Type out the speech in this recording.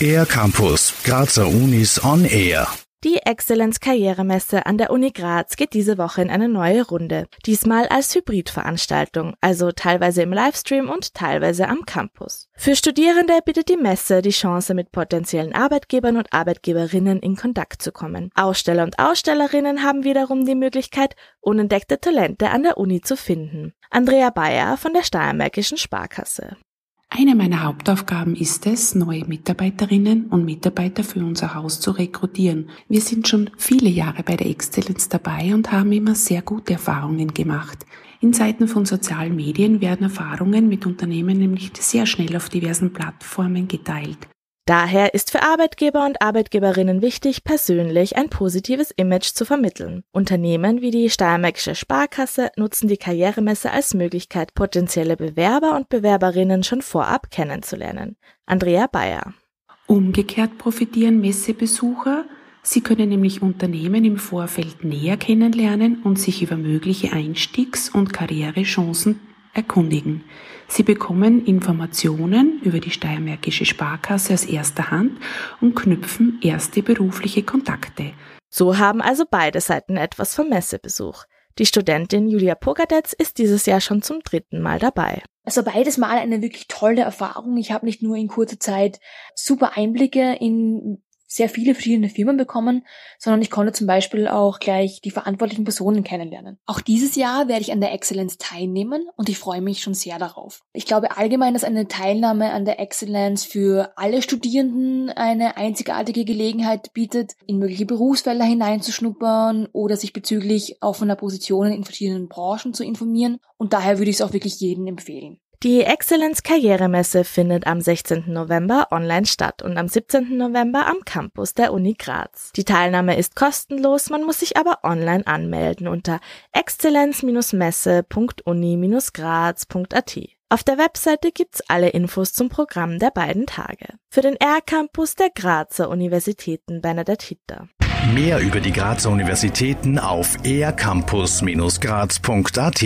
Air Campus, Grazer Unis on Air. Die Exzellenz-Karrieremesse an der Uni Graz geht diese Woche in eine neue Runde. Diesmal als Hybridveranstaltung, also teilweise im Livestream und teilweise am Campus. Für Studierende bietet die Messe die Chance, mit potenziellen Arbeitgebern und Arbeitgeberinnen in Kontakt zu kommen. Aussteller und Ausstellerinnen haben wiederum die Möglichkeit, unentdeckte Talente an der Uni zu finden. Andrea Bayer von der Steiermärkischen Sparkasse. Eine meiner Hauptaufgaben ist es, neue Mitarbeiterinnen und Mitarbeiter für unser Haus zu rekrutieren. Wir sind schon viele Jahre bei der Exzellenz dabei und haben immer sehr gute Erfahrungen gemacht. In Zeiten von sozialen Medien werden Erfahrungen mit Unternehmen nämlich sehr schnell auf diversen Plattformen geteilt. Daher ist für Arbeitgeber und Arbeitgeberinnen wichtig, persönlich ein positives Image zu vermitteln. Unternehmen wie die Steiermärkische Sparkasse nutzen die Karrieremesse als Möglichkeit, potenzielle Bewerber und Bewerberinnen schon vorab kennenzulernen. Andrea Bayer. Umgekehrt profitieren Messebesucher. Sie können nämlich Unternehmen im Vorfeld näher kennenlernen und sich über mögliche Einstiegs- und Karrierechancen erkundigen. Sie bekommen Informationen über die Steiermärkische Sparkasse aus erster Hand und knüpfen erste berufliche Kontakte. So haben also beide Seiten etwas vom Messebesuch. Die Studentin Julia Pogadetz ist dieses Jahr schon zum dritten Mal dabei. Also beides Mal eine wirklich tolle Erfahrung. Ich habe nicht nur in kurzer Zeit super Einblicke in sehr viele verschiedene Firmen bekommen, sondern ich konnte zum Beispiel auch gleich die verantwortlichen Personen kennenlernen. Auch dieses Jahr werde ich an der Excellence teilnehmen und ich freue mich schon sehr darauf. Ich glaube allgemein, dass eine Teilnahme an der Excellence für alle Studierenden eine einzigartige Gelegenheit bietet, in mögliche Berufsfelder hineinzuschnuppern oder sich bezüglich offener Positionen in verschiedenen Branchen zu informieren und daher würde ich es auch wirklich jedem empfehlen. Die Excellence Karrieremesse findet am 16. November online statt und am 17. November am Campus der Uni Graz. Die Teilnahme ist kostenlos, man muss sich aber online anmelden unter exzellenz-messe.uni-graz.at. Auf der Webseite gibt's alle Infos zum Programm der beiden Tage. Für den R-Campus der Grazer Universitäten Bernadette Hitter. Mehr über die Grazer Universitäten auf ercampus-graz.at